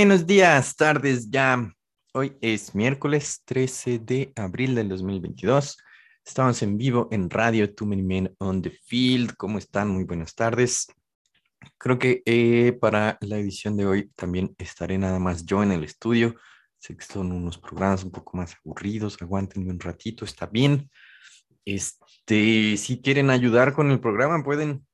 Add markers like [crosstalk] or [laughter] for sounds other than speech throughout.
Buenos días, tardes ya. Hoy es miércoles 13 de abril del 2022. Estamos en vivo en Radio Too Many Men on the Field. ¿Cómo están? Muy buenas tardes. Creo que eh, para la edición de hoy también estaré nada más yo en el estudio. Sé que son unos programas un poco más aburridos. Aguántenme un ratito, está bien. Este, si quieren ayudar con el programa, pueden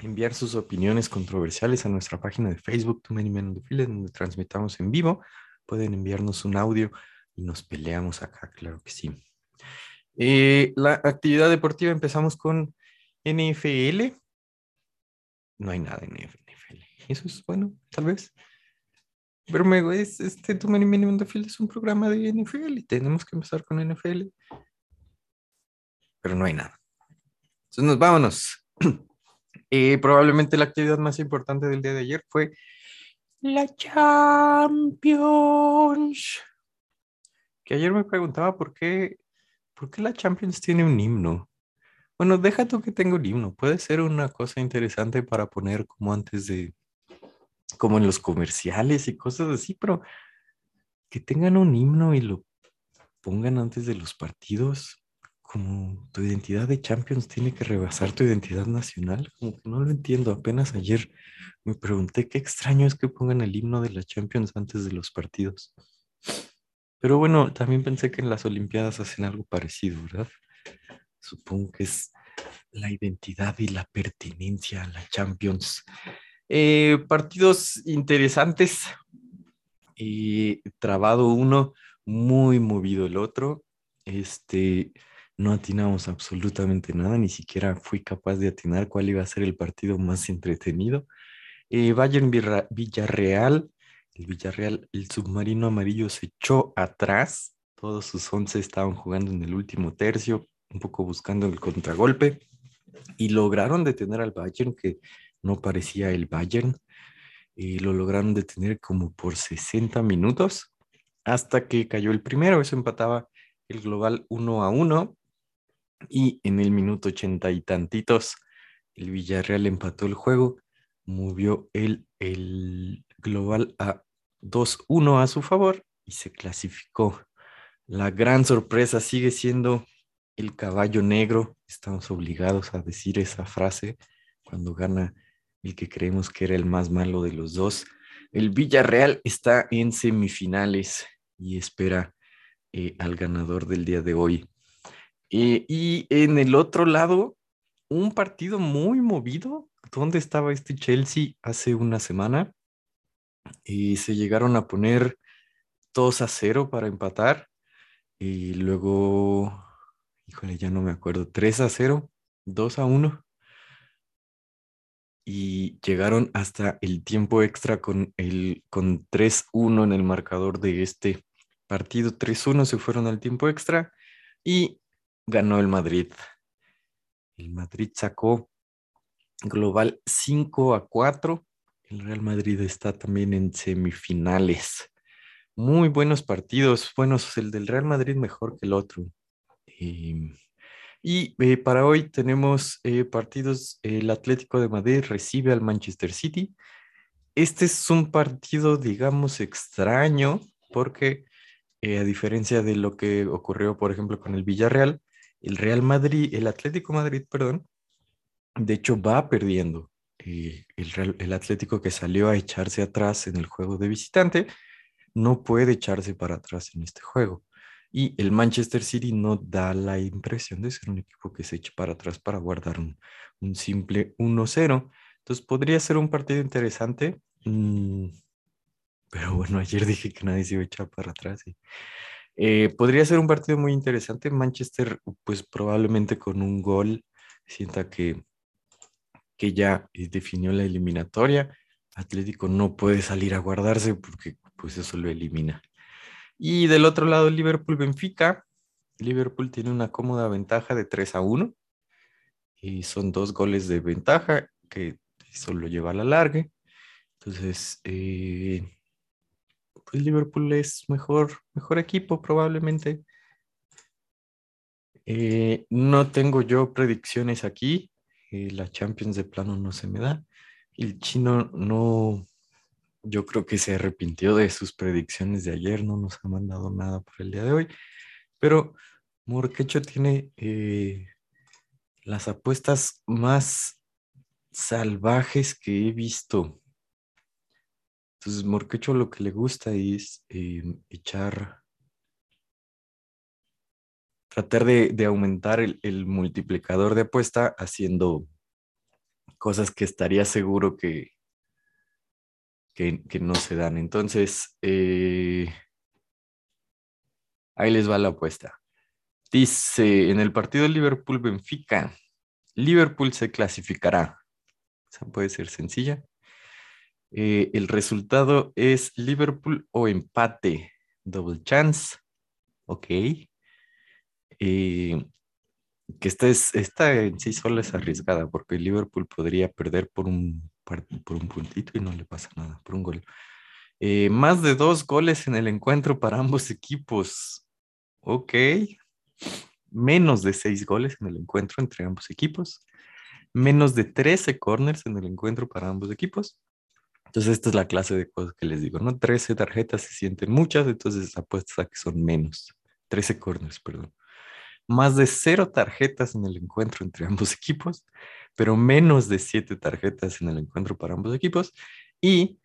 enviar sus opiniones controversiales a nuestra página de Facebook, Too Many Men on the Field, donde transmitamos en vivo. Pueden enviarnos un audio y nos peleamos acá, claro que sí. Eh, la actividad deportiva empezamos con NFL. No hay nada en NFL. Eso es bueno, tal vez. Pero me, es, este Too Many Men on the Field es un programa de NFL y tenemos que empezar con NFL. Pero no hay nada. Entonces nos vámonos. [clears throat] Eh, probablemente la actividad más importante del día de ayer fue la Champions. Que ayer me preguntaba por qué, por qué la Champions tiene un himno. Bueno, deja tú que tenga un himno. Puede ser una cosa interesante para poner como antes de, como en los comerciales y cosas así, pero que tengan un himno y lo pongan antes de los partidos, tu identidad de Champions tiene que rebasar tu identidad nacional, como que no lo entiendo. Apenas ayer me pregunté qué extraño es que pongan el himno de la Champions antes de los partidos. Pero bueno, también pensé que en las Olimpiadas hacen algo parecido, ¿verdad? Supongo que es la identidad y la pertenencia a la Champions. Eh, partidos interesantes. y trabado uno, muy movido el otro. Este, no atinamos absolutamente nada, ni siquiera fui capaz de atinar cuál iba a ser el partido más entretenido. Eh, Bayern Villarreal, el Villarreal, el submarino amarillo se echó atrás, todos sus once estaban jugando en el último tercio, un poco buscando el contragolpe, y lograron detener al Bayern, que no parecía el Bayern, y lo lograron detener como por 60 minutos, hasta que cayó el primero, eso empataba el global 1 a 1 y en el minuto ochenta y tantitos, el Villarreal empató el juego, movió el, el global a 2-1 a su favor y se clasificó. La gran sorpresa sigue siendo el caballo negro. Estamos obligados a decir esa frase cuando gana el que creemos que era el más malo de los dos. El Villarreal está en semifinales y espera eh, al ganador del día de hoy. Eh, y en el otro lado, un partido muy movido. ¿Dónde estaba este Chelsea hace una semana? Y se llegaron a poner 2 a 0 para empatar. Y luego, híjole, ya no me acuerdo, 3 a 0, 2 a 1. Y llegaron hasta el tiempo extra con, con 3-1 en el marcador de este partido. 3-1 se fueron al tiempo extra. Y ganó el Madrid. El Madrid sacó global 5 a 4. El Real Madrid está también en semifinales. Muy buenos partidos. Bueno, el del Real Madrid mejor que el otro. Em, y eh, para hoy tenemos eh, partidos. El Atlético de Madrid recibe al Manchester City. Este es un partido, digamos, extraño porque eh, a diferencia de lo que ocurrió, por ejemplo, con el Villarreal, el Real Madrid, el Atlético Madrid, perdón, de hecho va perdiendo. Eh, el, Atlético que salió a echarse atrás en el juego de visitante, no puede echarse para atrás en este juego. Y el Manchester City no da la impresión de ser un equipo que se eche para atrás para guardar un, un simple 1-0. Entonces podría ser un partido interesante. Mm, pero bueno, ayer dije que nadie se iba a echar para atrás. Y eh, podría ser un partido muy interesante. Manchester, pues probablemente con un gol, sienta que, que ya eh, definió la eliminatoria. Atlético no puede salir a guardarse porque pues eso lo elimina. Y del otro lado, Liverpool-Benfica. Liverpool tiene una cómoda ventaja de 3 a 1. Y son dos goles de ventaja que solo lleva a la larga. Entonces, eh, pues Liverpool es mejor, mejor equipo probablemente. Eh, no tengo yo predicciones aquí. Eh, la Champions de plano no se me da. El chino no, yo creo que se arrepintió de sus predicciones de ayer, no nos ha mandado nada para el día de hoy, pero Morquecho tiene eh, las apuestas más salvajes que he visto. Entonces, Morquecho lo que le gusta es eh, echar, tratar de, aumentar el, multiplicador de apuesta haciendo cosas que estaría seguro que, que, no se dan. Entonces, eh, ahí les va la apuesta. Dice, en el partido Liverpool-Benfica, Liverpool se clasificará. Esa puede ser sencilla. Eh, el resultado es Liverpool o empate. Double chance. Ok. Eh, que esta, es, esta en sí sola es arriesgada porque Liverpool podría perder por un, por un puntito y no le pasa nada, por un gol. Eh, más de dos goles en el encuentro para ambos equipos. Ok. Menos de seis goles en el encuentro entre ambos equipos. Menos de 13 corners en el encuentro para ambos equipos. Entonces, esta es la clase de cosas que les digo, ¿no? 13 tarjetas se sienten muchas, entonces apuestas a que son menos. 13 corners, perdón más de cero tarjetas en el encuentro entre ambos [laughs] equipos, pero menos de siete tarjetas en el encuentro para ambos equipos. Y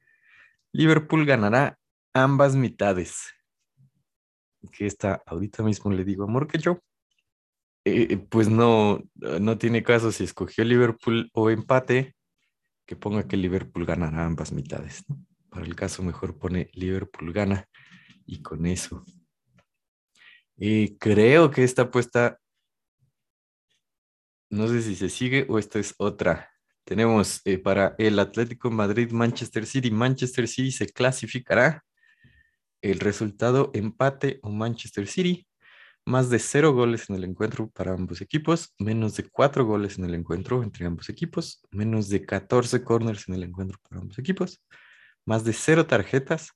Liverpool ganará ambas mitades. Que está ahorita mismo le digo amor que yo. Eh, pues no, no tiene caso si escogió Liverpool o empate, que ponga que Liverpool ganará ambas mitades. Para el caso mejor pone Liverpool gana y con eso creo que esta apuesta, no sé si se sigue o esta es otra. Tenemos eh, para el Atlético Madrid, Manchester City. Manchester City se clasificará. El resultado empate o Manchester City. Más de cero goles en el encuentro para ambos equipos. Menos de cuatro goles en el encuentro entre ambos equipos. Menos de 14 corners en el encuentro para ambos equipos. Más de cero tarjetas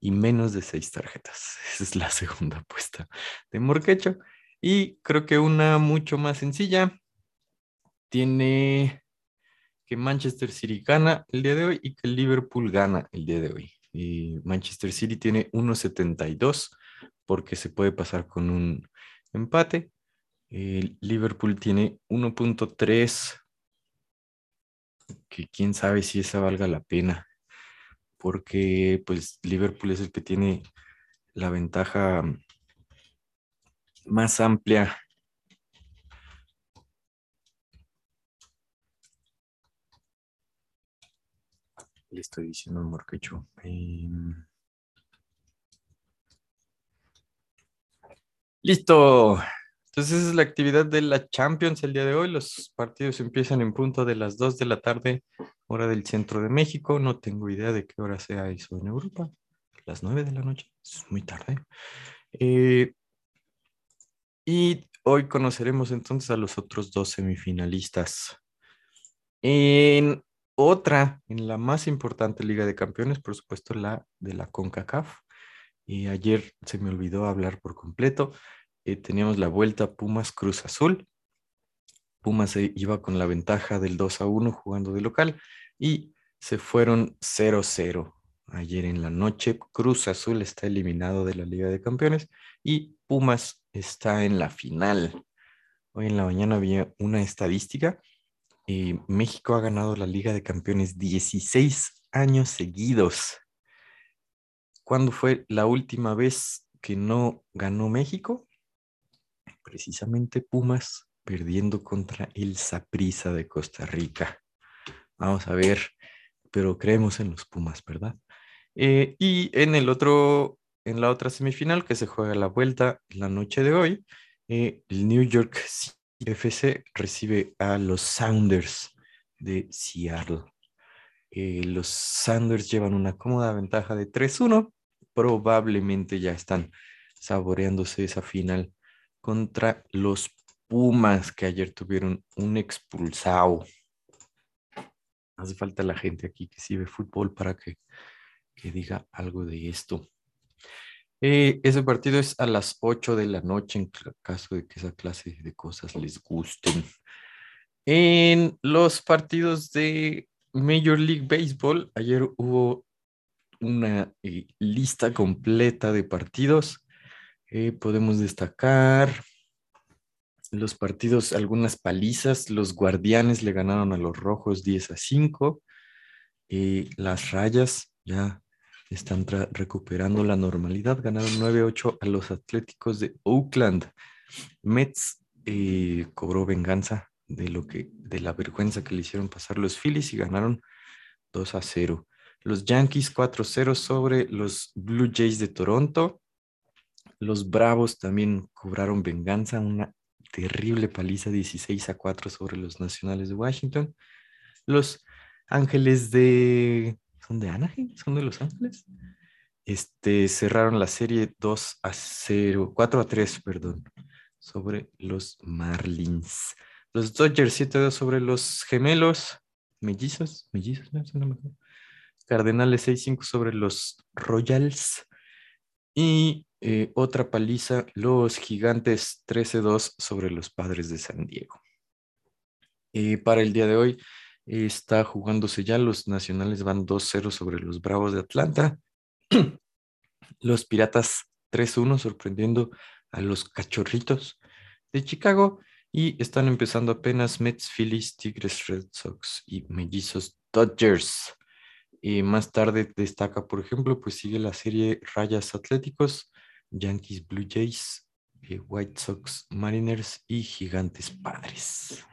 y menos de seis tarjetas. [laughs] Esa es la segunda apuesta de Morquecho. Y creo que una mucho más sencilla tiene que Manchester City gana el día de hoy y que Liverpool gana el día de hoy. Y Manchester City tiene 1.72 porque se puede pasar con un empate. Liverpool tiene 1.3 que quién sabe si esa valga la pena porque pues Liverpool es el que tiene la ventaja más amplia. Le estoy diciendo amor que em, listo. Entonces es la actividad de la Champions el día de hoy. Los partidos empiezan en punto de las 2 de la tarde, hora del centro de México. No tengo idea de qué hora sea eso en Europa. Las 9 de la noche. Es muy tarde. Eh, y hoy conoceremos entonces a los otros dos semifinalistas. En otra, en la más importante Liga de Campeones, por supuesto, la de la CONCACAF. Y ayer se me olvidó hablar por completo eh, teníamos la vuelta Pumas Cruz Azul. Pumas iba con la ventaja del 2 a 1 jugando de local y se fueron 0-0 ayer en la noche. Cruz Azul está eliminado de la Liga de Campeones y Pumas está en la final. Hoy en la mañana había una estadística. y México ha ganado la Liga de Campeones 16 años seguidos. ¿Cuándo fue la última vez que no ganó México? precisamente Pumas perdiendo contra el Saprissa de Costa Rica. Vamos a ver, pero creemos en los Pumas, ¿verdad? Eh, y en el otro, en la otra semifinal que se juega la vuelta la noche de hoy, eh, el New York FC recibe a los Sounders de Seattle. Eh, los Sounders llevan una cómoda ventaja de 3-1. Probablemente ya están saboreándose esa final contra los Pumas que ayer tuvieron un expulsado. Hace falta la gente aquí que sí ve fútbol para que, diga algo de esto. Eh, ese partido es a las 8 de la noche en caso de que esa clase de cosas les gusten. En los partidos de Major League Baseball, ayer hubo una eh, lista completa de partidos. Eh, podemos destacar los partidos, algunas palizas. Los guardianes le ganaron a los rojos 10 a 5. Eh, las rayas ya están recuperando la normalidad. Ganaron 9-8 a los Atléticos de Oakland. Mets cobró venganza de lo que, de la vergüenza que le hicieron pasar los Phillies y ganaron 2 a 0. Los Yankees 4-0 sobre los Blue Jays de Toronto. Los Bravos también cobraron venganza, una terrible paliza 16 a 4 sobre los Nacionales de Washington. Los Ángeles de... ¿Son de Anaheim? ¿Son de Los Ángeles? Este, cerraron la serie 2 a 0, 4 a 3, perdón, sobre los Marlins. Los Dodgers 7 sobre los gemelos, mellizos, mellizos, no, mejor. Cardenales 6-5 sobre los Royals. Y eh, otra paliza, los gigantes 13-2 sobre los padres de San Diego. Y para el día de hoy está jugándose ya, los nacionales van 2-0 sobre los Bravos de Atlanta. [clears throat] los Piratas 3-1 sorprendiendo a los Cachorritos de Chicago y están empezando apenas Mets, Phillies, Tigres, Red Sox y Mellizos Dodgers. Y más tarde destaca, por ejemplo, pues sigue la serie Rayas Atléticos, Yankees, Blue Jays, eh, White Sox, Mariners y Gigantes Padres.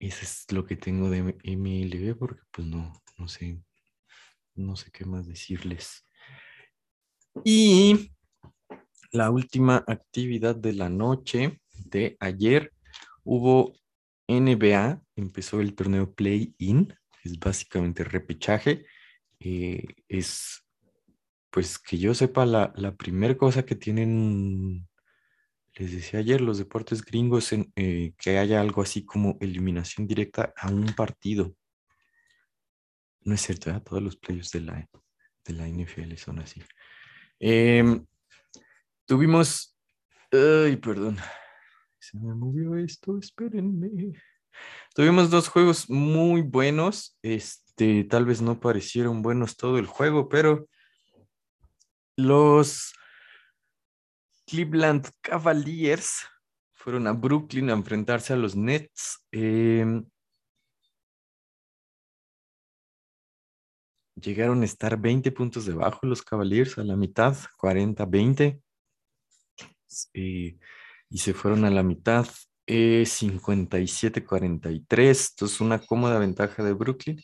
Eso es lo que tengo de MLB porque pues no, no sé, no sé qué más decirles. Y la última actividad de la noche de ayer hubo NBA, empezó el torneo Play-In, es básicamente repechaje. Eh, es pues que yo sepa, la, la primera cosa que tienen, les decía ayer, los deportes gringos, en, eh, que haya algo así como eliminación directa a un partido. No es cierto, ¿eh? todos los players de la, de la NFL son así. Em, tuvimos, ay, perdón, se me movió esto, espérenme. Tuvimos dos juegos muy buenos, este, tal vez no parecieron buenos todo el juego, pero los Cleveland Cavaliers fueron a Brooklyn a enfrentarse a los Nets. Em, llegaron a estar 20 puntos debajo los Cavaliers a la mitad, 40-20. Eh, y se fueron a la mitad, 57-43. Entonces, una cómoda ventaja de Brooklyn.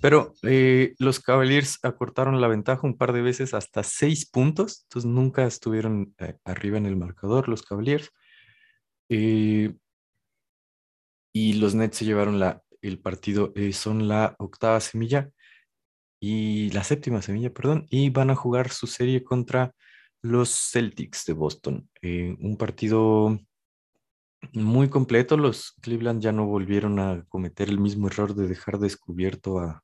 Pero eh, los Cavaliers acortaron la ventaja un par de veces hasta seis puntos, entonces nunca estuvieron eh, arriba en el marcador los Cavaliers. Eh, y los Nets se llevaron la, el partido, son la octava semilla y la séptima semilla, perdón, y van a jugar su serie contra los Celtics de Boston. un partido muy completo, los Cleveland ya no volvieron a cometer el mismo error de dejar descubierto a,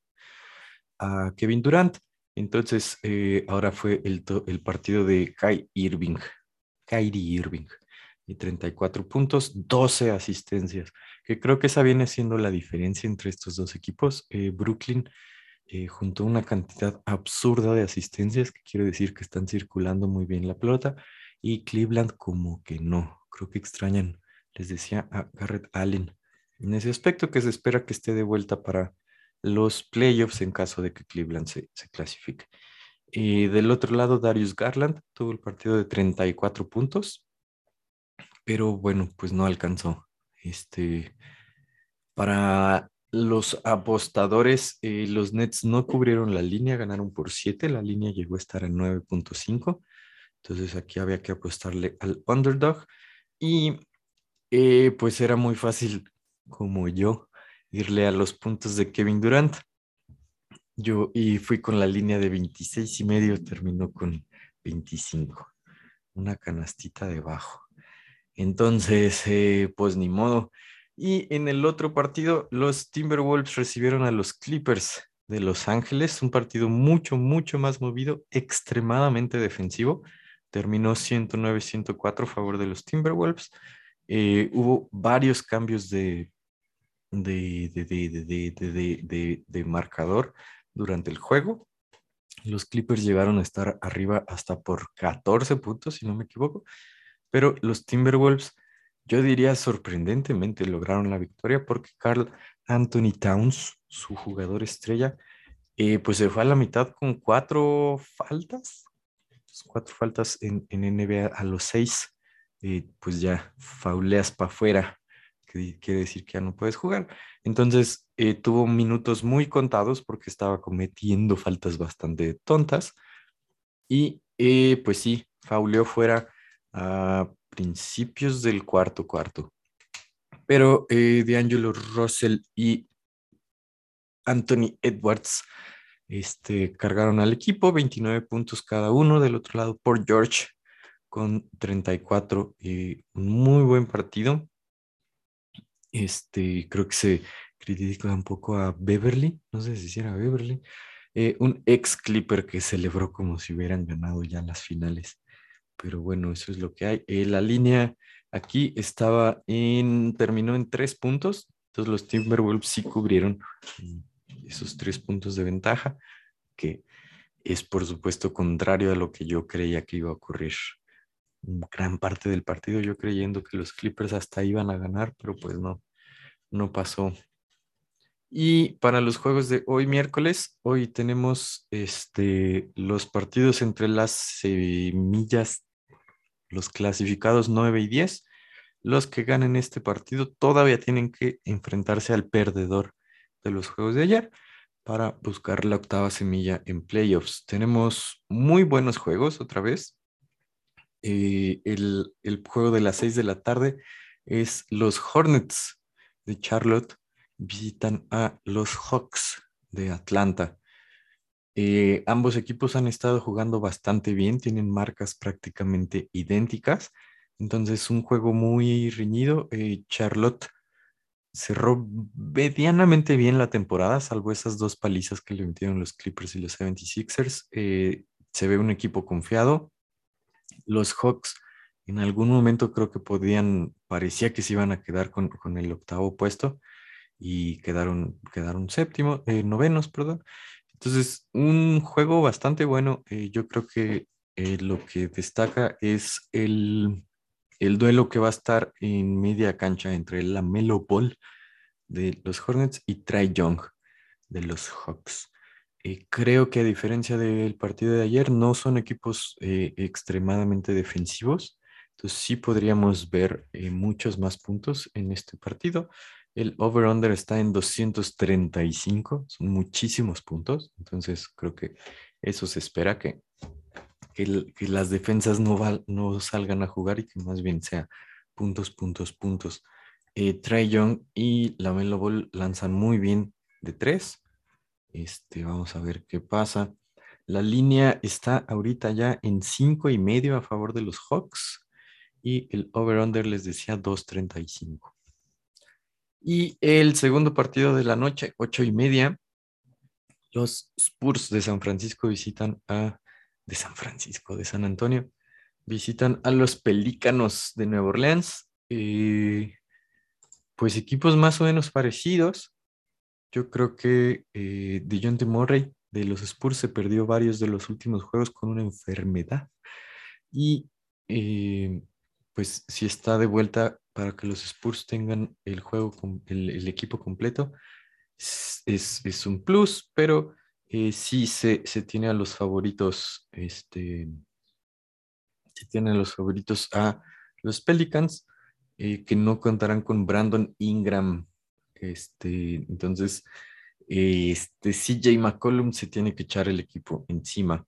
a Kevin Durant. Entonces, eh, ahora fue el, el, partido de Kai Irving, Kyrie Irving, y 34 puntos, 12 asistencias, que creo que esa viene siendo la diferencia entre estos dos equipos. Eh, Brooklyn eh, juntó una cantidad absurda de asistencias, que quiere decir que están circulando muy bien la pelota, y Cleveland como que no, creo que extrañan, les decía a Garrett Allen, en ese aspecto que se espera que esté de vuelta para los playoffs en caso de que Cleveland se, clasifique. Y del otro lado, Darius Garland tuvo el partido de 34 puntos, pero bueno, pues no alcanzó. Este, para los apostadores, eh, los Nets no cubrieron la línea, ganaron por 7, la línea llegó a estar en 9.5, entonces aquí había que apostarle al underdog y eh, pues era muy fácil como yo irle a los puntos de Kevin Durant. Yo y fui con la línea de 26 y medio, terminó con 25, una canastita debajo. Entonces, eh, pues ni modo. Y en el otro partido, los Timberwolves recibieron a los Clippers de Los Ángeles, un partido mucho, mucho más movido, extremadamente defensivo. Terminó 109-104 a favor de los Timberwolves. Eh, hubo varios cambios de de, de, de, marcador durante el juego. Los Clippers llegaron a estar arriba hasta por 14 puntos, si no me equivoco, pero los Timberwolves, yo diría sorprendentemente, lograron la victoria porque Carl Anthony Towns, su jugador estrella, eh, pues se fue a la mitad con cuatro faltas, cuatro faltas en, NBA a los seis, eh, pues ya fauleas para afuera, que quiere decir que ya no puedes jugar. Entonces eh, tuvo minutos muy contados porque estaba cometiendo faltas bastante tontas y pues sí, fauleó fuera a principios del cuarto cuarto. Pero eh, D'Angelo Russell y Anthony Edwards este, cargaron al equipo, 29 puntos cada uno. Del otro lado, por George con 34 y un muy buen partido. Este, creo que se critica un poco a Beverly, no sé si era Beverly, eh, un ex Clipper que celebró como si hubieran ganado ya las finales. Pero bueno, eso es lo que hay. Eh, la línea aquí estaba en, terminó en tres puntos, entonces los Timberwolves sí cubrieron esos tres puntos de ventaja, que es por supuesto contrario a lo que yo creía que iba a ocurrir. Gran parte del partido yo creyendo que los Clippers hasta iban a ganar, pero pues no, no pasó. Y para los juegos de hoy miércoles, hoy tenemos este, los partidos entre las semillas, los clasificados 9 y 10. Los que ganen este partido todavía tienen que enfrentarse al perdedor de los juegos de ayer para buscar la octava semilla en playoffs. Tenemos muy buenos juegos otra vez. Eh, el, juego de las 6 de la tarde es los Hornets de Charlotte visitan a los Hawks de Atlanta. Eh, ambos equipos han estado jugando bastante bien, tienen marcas prácticamente idénticas. Entonces, un juego muy reñido. Eh, Charlotte cerró medianamente bien la temporada, salvo esas dos palizas que le metieron los Clippers y los 76ers. Eh, se ve un equipo confiado. Los Hawks en algún momento creo que podían, parecía que se iban a quedar con, el octavo puesto y quedaron, quedaron séptimo, eh, novenos, perdón. Entonces, un juego bastante bueno. Eh, yo creo que lo que destaca es el el duelo que va a estar en media cancha entre la Melo Ball de los Hornets y Trey Young de los Hawks. Eh, creo que a diferencia del partido de ayer, no son equipos eh, extremadamente defensivos. Entonces sí podríamos ver eh, muchos más puntos en este partido. El over-under está en 235, son muchísimos puntos. Entonces creo que eso se espera que que, las defensas no, no salgan a jugar y que más bien sea puntos, puntos, puntos. Eh, Trey Young y la Melo Ball lanzan muy bien de tres. Este, vamos a ver qué pasa. La línea está ahorita ya en cinco y medio a favor de los Hawks y el over-under les decía 2.35. Y el segundo partido de la noche, ocho y media, los Spurs de San Francisco visitan a de San Francisco, de San Antonio, visitan a los Pelícanos de Nueva Orleans. Eh, pues equipos más o menos parecidos. Yo creo que eh, DeJounte Murray de los Spurs se perdió varios de los últimos juegos con una enfermedad. Y eh, pues si está de vuelta para que los Spurs tengan el juego, el, el equipo completo, es, es, un plus, pero eh, sí se, tiene a los favoritos, este, se tiene a los favoritos a los Pelicans, eh, que no contarán con Brandon Ingram. Este, entonces, este CJ McCollum se tiene que echar el equipo encima.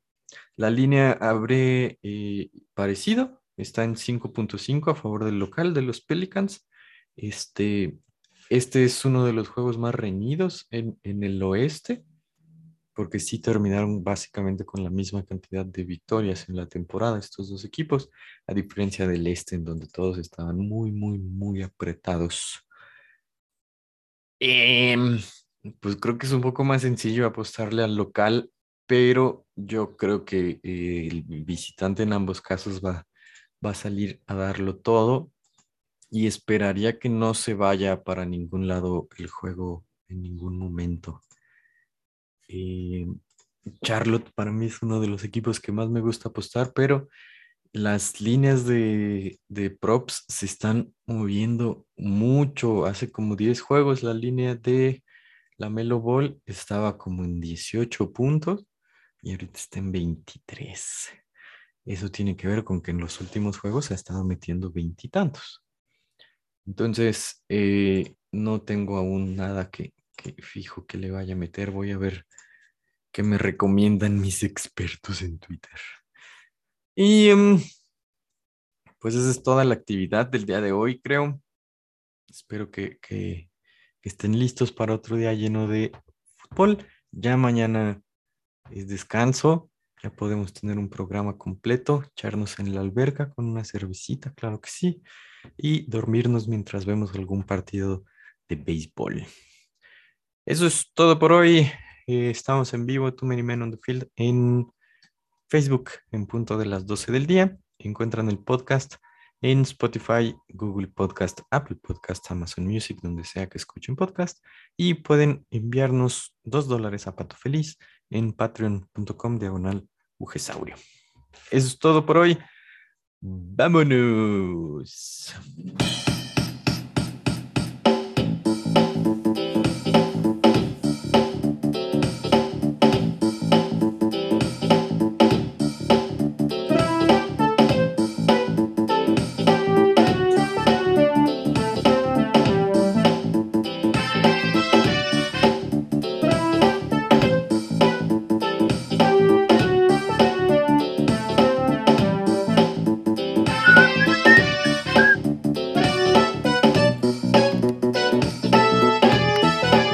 La línea abre eh, parecido, está en 5.5 a favor del local de los Pelicans. Este, este es uno de los juegos más reñidos en, en el oeste porque sí terminaron básicamente con la misma cantidad de victorias en la temporada estos dos equipos, a diferencia del este, en donde todos estaban muy, muy, muy apretados. Em, pues creo que es un poco más sencillo apostarle al local, pero yo creo que eh, el visitante en ambos casos va, va a salir a darlo todo y esperaría que no se vaya para ningún lado el juego en ningún momento. Eh, Charlotte para mí es uno de los equipos que más me gusta apostar, pero las líneas de, de props se están moviendo mucho. Hace como 10 juegos la línea de la Melo Ball estaba como en 18 puntos y ahorita está en 23. Eso tiene que ver con que en los últimos juegos se ha estado metiendo veintitantos. Entonces, eh, no tengo aún nada que, que fijo que le vaya a meter. Voy a ver qué me recomiendan mis expertos en Twitter. Y em, pues esa es toda la actividad del día de hoy, creo. Espero que, estén listos para otro día lleno de fútbol. Ya mañana es descanso. Ya podemos tener un programa completo, echarnos en la alberca con una cervecita, claro que sí, y dormirnos mientras vemos algún partido de béisbol. Eso es todo por hoy. Eh, estamos en vivo, Too Many Men on the Field, en Facebook en punto de las 12 del día. Encuentran el podcast en Spotify, Google Podcast, Apple Podcast, Amazon Music, donde sea que escuchen podcast. Y pueden enviarnos dos dólares a Pato Feliz en patreon.com diagonal Ugesaurio. Eso es todo por hoy. Vámonos.